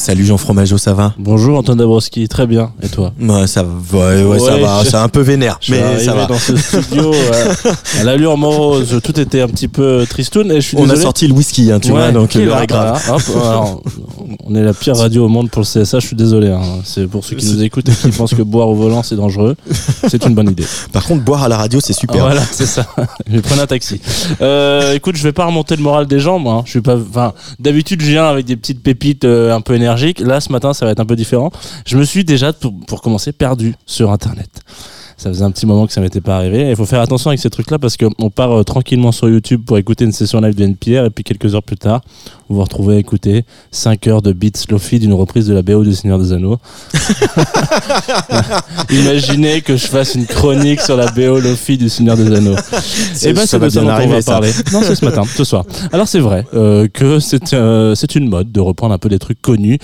Salut Jean Fromageau, ça va? Bonjour Antoine Dabrowski, très bien. Et toi? Ouais, ça va, ouais, ouais, ça va, c'est un peu vénère, Je mais ça va. dans ce studio euh, à l'allure morose, tout était un petit peu tristoun et je suis On a sorti le whisky, hein, tu vois, donc là, est grave. Hop, alors, on est la pire radio au monde pour le CSA, je suis désolé. hein. C'est pour ceux qui nous écoutent et qui pensent que boire au volant c'est dangereux. C'est une bonne idée. Par contre, boire à la radio, c'est super. Voilà, c'est ça. je vais prendre un taxi. Euh, écoute, je vais pas remonter le moral des gens, moi. hein. Je suis pas. Enfin, d'habitude, je viens avec des petites pépites euh, un peu Là, ce matin, ça va être un peu différent. Je me suis déjà, pour, pour commencer, perdu sur Internet. Ça faisait un petit moment que ça m'était pas arrivé. Et Il faut faire attention avec ces trucs-là parce qu'on part euh, tranquillement sur YouTube pour écouter une session live de NPR et puis quelques heures plus tard, vous vous retrouvez à écouter 5 heures de beats Lofi d'une reprise de la BO du Seigneur des Anneaux. Imaginez que je fasse une chronique sur la BO Lofi du Seigneur des Anneaux. Et ben ça c'est va de ça dont on va parler. Non, c'est ce matin, ce soir. Alors c'est vrai euh, que c'est euh, c'est une mode de reprendre un peu des trucs connus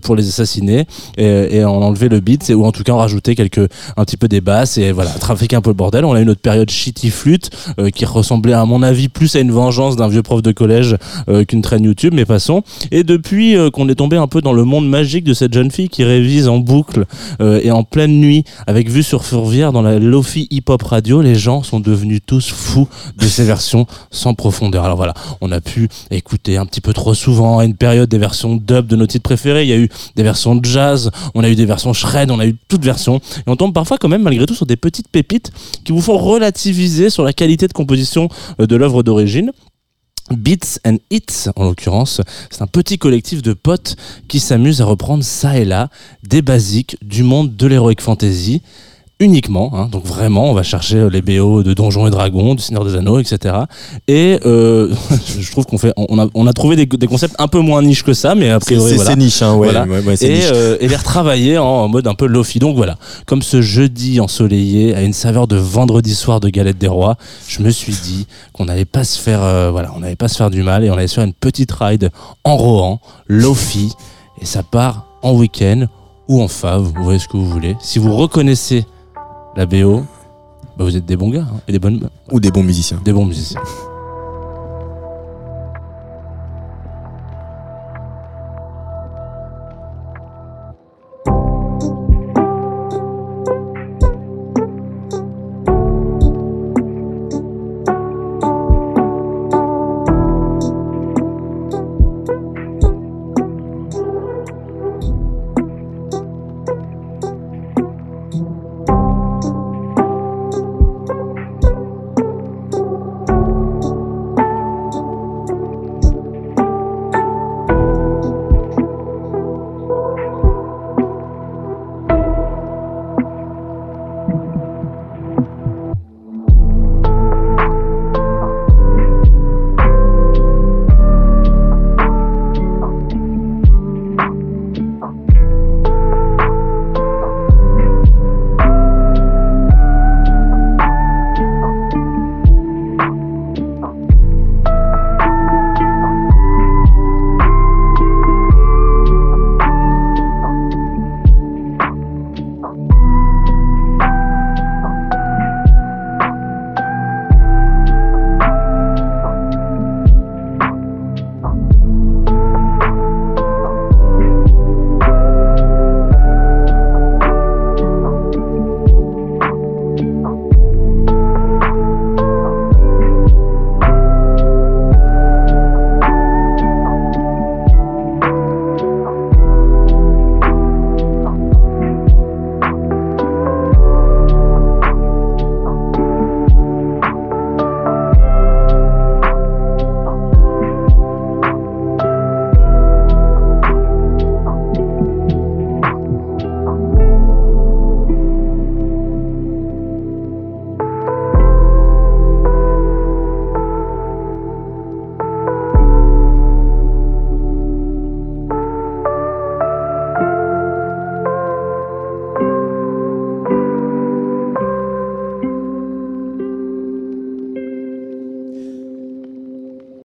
pour les assassiner et, et en enlever le beat, ou en tout cas en rajouter quelques un petit peu des et voilà trafiquer un peu le bordel. On a eu notre période shitty flûte euh, qui ressemblait à mon avis plus à une vengeance d'un vieux prof de collège euh, qu'une traîne YouTube, mais passons. Et depuis euh, qu'on est tombé un peu dans le monde magique de cette jeune fille qui révise en boucle et en pleine nuit avec vue sur Fourvière dans la Lofi hip hop radio, les gens sont devenus tous fous de ces versions sans profondeur. Alors voilà, on a pu écouter un petit peu trop souvent une période des versions dub de nos titres préférés. Il y a eu des versions jazz, on a eu des versions shred, on a eu toutes versions. Et on tombe parfois quand même malgré tout sur des petites pépites qui vous font relativiser sur la qualité de composition euh, de l'œuvre d'origine. Beats and Hits, en l'occurrence, c'est un petit collectif de potes qui s'amusent à reprendre ça et là des basiques du monde de l'heroic fantasy uniquement, hein. donc vraiment on va chercher euh, les BO de Donjons et Dragons, du Seigneur des Anneaux, etc. Et euh, je trouve qu'on fait, on a, on a trouvé des, des concepts un peu moins niche que ça, mais a C'est priori c'est- voilà niche, hein, ouais, Voilà. ouais, et, niche. euh, et les retravailler en, en mode un peu lofi. Donc voilà, comme ce jeudi ensoleillé à une saveur de vendredi soir de galette des rois, je me suis dit qu'on n'allait pas se faire, euh, voilà, on n'allait pas se faire du mal et on allait se faire une petite ride en Rohan, lofi, et ça part en week-end ou en fave, vous voyez ce que vous voulez. Si vous reconnaissez la BO, bah vous êtes des bons gars hein, et des bonnes, Ou des bons musiciens. des bons musiciens.